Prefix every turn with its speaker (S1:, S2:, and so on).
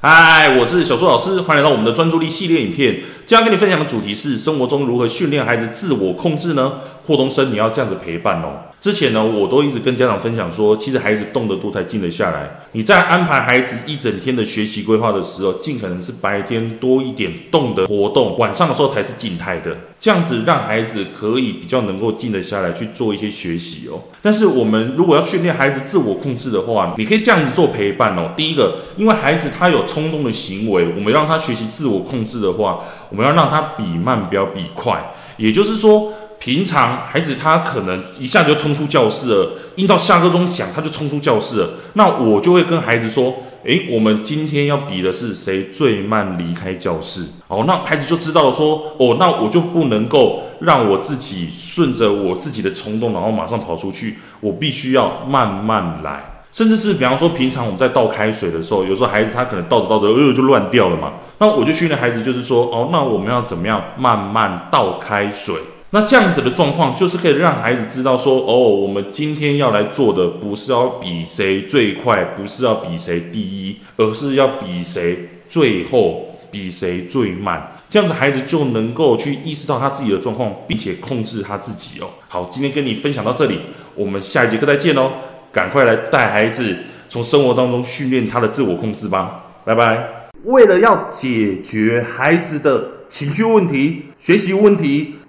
S1: 嗨，我是小苏老师，欢迎来到我们的专注力系列影片。今天要跟你分享的主题是生活中如何训练孩子自我控制呢？霍东升，你要这样子陪伴哦。之前呢，我都一直跟家长分享说，其实孩子动得多才静得下来。你在安排孩子一整天的学习规划的时候，尽可能是白天多一点动的活动，晚上的时候才是静态的，这样子让孩子可以比较能够静得下来去做一些学习哦。但是我们如果要训练孩子自我控制的话，你可以这样子做陪伴哦。第一个，因为孩子他有冲动的行为，我们让他学习自我控制的话，我们要让他比慢，不要比快，也就是说。平常孩子他可能一下就冲出教室了，一到下课钟响他就冲出教室了。那我就会跟孩子说：“诶，我们今天要比的是谁最慢离开教室。”哦，那孩子就知道了说：“哦，那我就不能够让我自己顺着我自己的冲动，然后马上跑出去。我必须要慢慢来。甚至是比方说，平常我们在倒开水的时候，有时候孩子他可能倒着倒着，呃，就乱掉了嘛。那我就训练孩子，就是说：哦，那我们要怎么样慢慢倒开水？”那这样子的状况，就是可以让孩子知道说，哦，我们今天要来做的，不是要比谁最快，不是要比谁第一，而是要比谁最后，比谁最慢。这样子，孩子就能够去意识到他自己的状况，并且控制他自己哦。好，今天跟你分享到这里，我们下一节课再见哦。赶快来带孩子从生活当中训练他的自我控制吧。拜拜。为了要解决孩子的情绪问题、学习问题。